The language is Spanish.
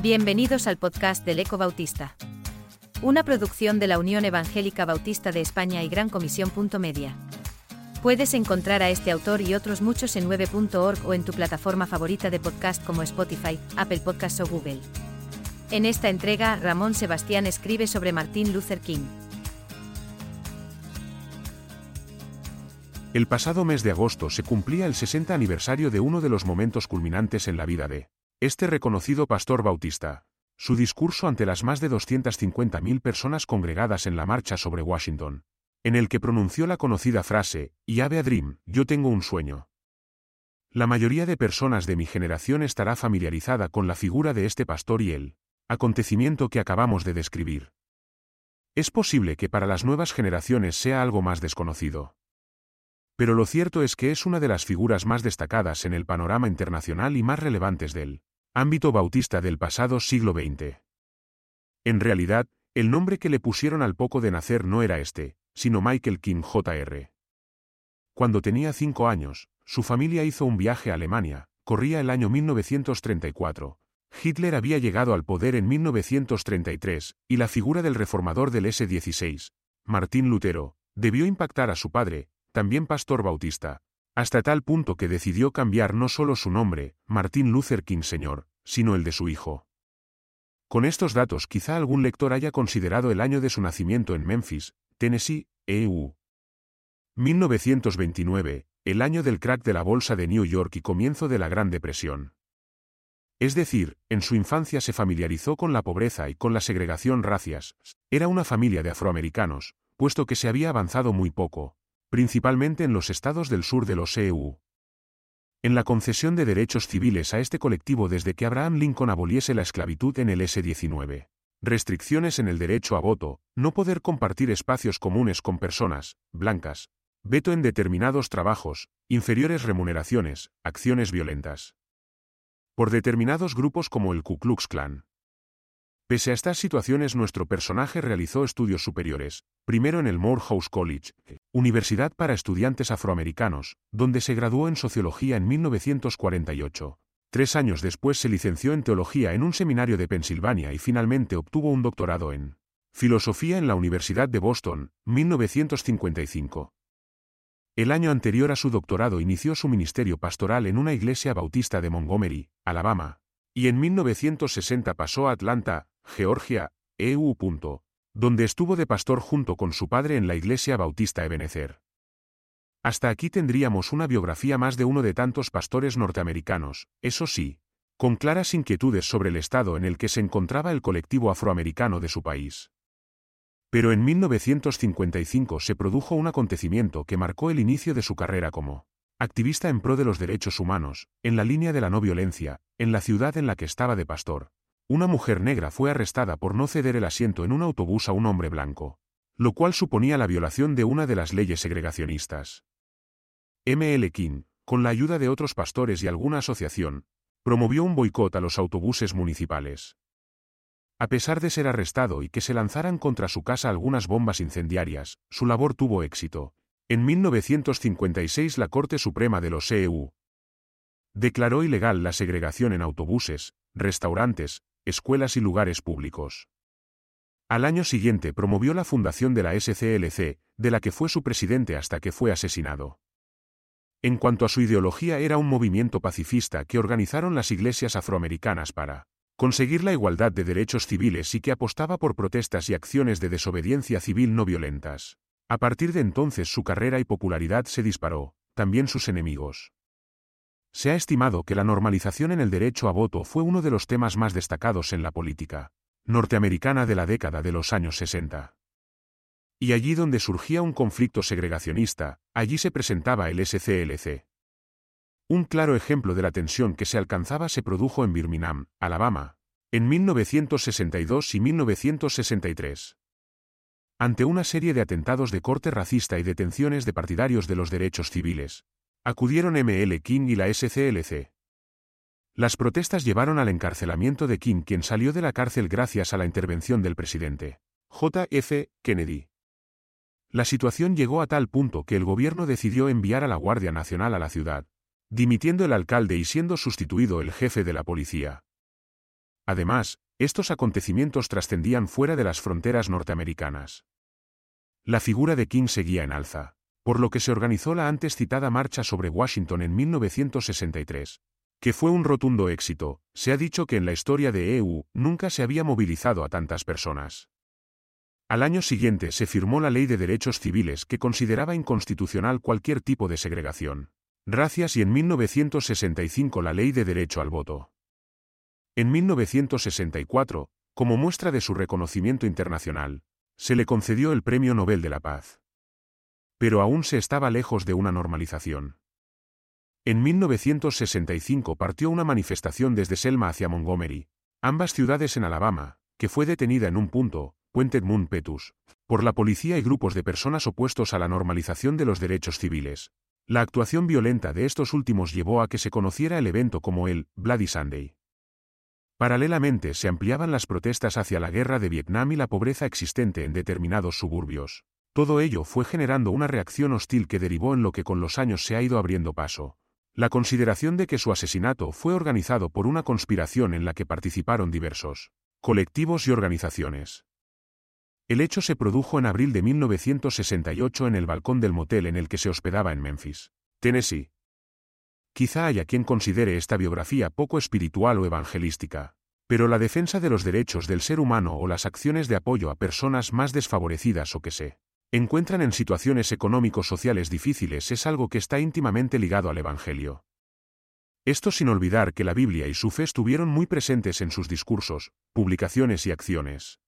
Bienvenidos al podcast del Eco Bautista. Una producción de la Unión Evangélica Bautista de España y Gran Comisión. Media. Puedes encontrar a este autor y otros muchos en 9.org o en tu plataforma favorita de podcast como Spotify, Apple Podcasts o Google. En esta entrega, Ramón Sebastián escribe sobre Martin Luther King. El pasado mes de agosto se cumplía el 60 aniversario de uno de los momentos culminantes en la vida de este reconocido pastor bautista. Su discurso ante las más de 250.000 personas congregadas en la marcha sobre Washington, en el que pronunció la conocida frase, y have a dream, yo tengo un sueño. La mayoría de personas de mi generación estará familiarizada con la figura de este pastor y el acontecimiento que acabamos de describir. Es posible que para las nuevas generaciones sea algo más desconocido. Pero lo cierto es que es una de las figuras más destacadas en el panorama internacional y más relevantes del ámbito bautista del pasado siglo XX. En realidad, el nombre que le pusieron al poco de nacer no era este, sino Michael King Jr. Cuando tenía cinco años, su familia hizo un viaje a Alemania, corría el año 1934. Hitler había llegado al poder en 1933, y la figura del reformador del S-16, Martín Lutero, debió impactar a su padre, también pastor bautista, hasta tal punto que decidió cambiar no solo su nombre, Martín Luther King Sr., sino el de su hijo. Con estos datos quizá algún lector haya considerado el año de su nacimiento en Memphis, Tennessee, EU. 1929, el año del crack de la bolsa de New York y comienzo de la Gran Depresión. Es decir, en su infancia se familiarizó con la pobreza y con la segregación racias. Era una familia de afroamericanos, puesto que se había avanzado muy poco, principalmente en los estados del sur de los EU. En la concesión de derechos civiles a este colectivo desde que Abraham Lincoln aboliese la esclavitud en el S-19. Restricciones en el derecho a voto, no poder compartir espacios comunes con personas, blancas, veto en determinados trabajos, inferiores remuneraciones, acciones violentas. Por determinados grupos como el Ku Klux Klan. Pese a estas situaciones nuestro personaje realizó estudios superiores, primero en el Morehouse College, Universidad para Estudiantes Afroamericanos, donde se graduó en Sociología en 1948. Tres años después se licenció en Teología en un seminario de Pensilvania y finalmente obtuvo un doctorado en Filosofía en la Universidad de Boston, 1955. El año anterior a su doctorado inició su ministerio pastoral en una iglesia bautista de Montgomery, Alabama, y en 1960 pasó a Atlanta, Georgia, EU. Donde estuvo de pastor junto con su padre en la iglesia bautista Ebenezer. Hasta aquí tendríamos una biografía más de uno de tantos pastores norteamericanos, eso sí, con claras inquietudes sobre el estado en el que se encontraba el colectivo afroamericano de su país. Pero en 1955 se produjo un acontecimiento que marcó el inicio de su carrera como activista en pro de los derechos humanos, en la línea de la no violencia, en la ciudad en la que estaba de pastor, una mujer negra fue arrestada por no ceder el asiento en un autobús a un hombre blanco, lo cual suponía la violación de una de las leyes segregacionistas. M. L. King, con la ayuda de otros pastores y alguna asociación, promovió un boicot a los autobuses municipales. A pesar de ser arrestado y que se lanzaran contra su casa algunas bombas incendiarias, su labor tuvo éxito. En 1956 la Corte Suprema de los EU declaró ilegal la segregación en autobuses, restaurantes, escuelas y lugares públicos. Al año siguiente promovió la fundación de la SCLC, de la que fue su presidente hasta que fue asesinado. En cuanto a su ideología era un movimiento pacifista que organizaron las iglesias afroamericanas para conseguir la igualdad de derechos civiles y que apostaba por protestas y acciones de desobediencia civil no violentas. A partir de entonces su carrera y popularidad se disparó, también sus enemigos. Se ha estimado que la normalización en el derecho a voto fue uno de los temas más destacados en la política norteamericana de la década de los años 60. Y allí donde surgía un conflicto segregacionista, allí se presentaba el SCLC. Un claro ejemplo de la tensión que se alcanzaba se produjo en Birmingham, Alabama, en 1962 y 1963. Ante una serie de atentados de corte racista y detenciones de partidarios de los derechos civiles, Acudieron ML King y la SCLC. Las protestas llevaron al encarcelamiento de King, quien salió de la cárcel gracias a la intervención del presidente J.F. Kennedy. La situación llegó a tal punto que el gobierno decidió enviar a la Guardia Nacional a la ciudad, dimitiendo el alcalde y siendo sustituido el jefe de la policía. Además, estos acontecimientos trascendían fuera de las fronteras norteamericanas. La figura de King seguía en alza, por lo que se organizó la antes citada Marcha sobre Washington en 1963, que fue un rotundo éxito, se ha dicho que en la historia de EU nunca se había movilizado a tantas personas. Al año siguiente se firmó la Ley de Derechos Civiles que consideraba inconstitucional cualquier tipo de segregación. Racias y en 1965 la Ley de Derecho al Voto. En 1964, como muestra de su reconocimiento internacional, se le concedió el Premio Nobel de la Paz. Pero aún se estaba lejos de una normalización. En 1965 partió una manifestación desde Selma hacia Montgomery, ambas ciudades en Alabama, que fue detenida en un punto, Puente Moon Petus, por la policía y grupos de personas opuestos a la normalización de los derechos civiles. La actuación violenta de estos últimos llevó a que se conociera el evento como el Bloody Sunday. Paralelamente se ampliaban las protestas hacia la guerra de Vietnam y la pobreza existente en determinados suburbios. Todo ello fue generando una reacción hostil que derivó en lo que con los años se ha ido abriendo paso. La consideración de que su asesinato fue organizado por una conspiración en la que participaron diversos colectivos y organizaciones. El hecho se produjo en abril de 1968 en el balcón del motel en el que se hospedaba en Memphis, Tennessee. Quizá haya quien considere esta biografía poco espiritual o evangelística, pero la defensa de los derechos del ser humano o las acciones de apoyo a personas más desfavorecidas o que se encuentran en situaciones económico-sociales difíciles es algo que está íntimamente ligado al Evangelio. Esto sin olvidar que la Biblia y su fe estuvieron muy presentes en sus discursos, publicaciones y acciones.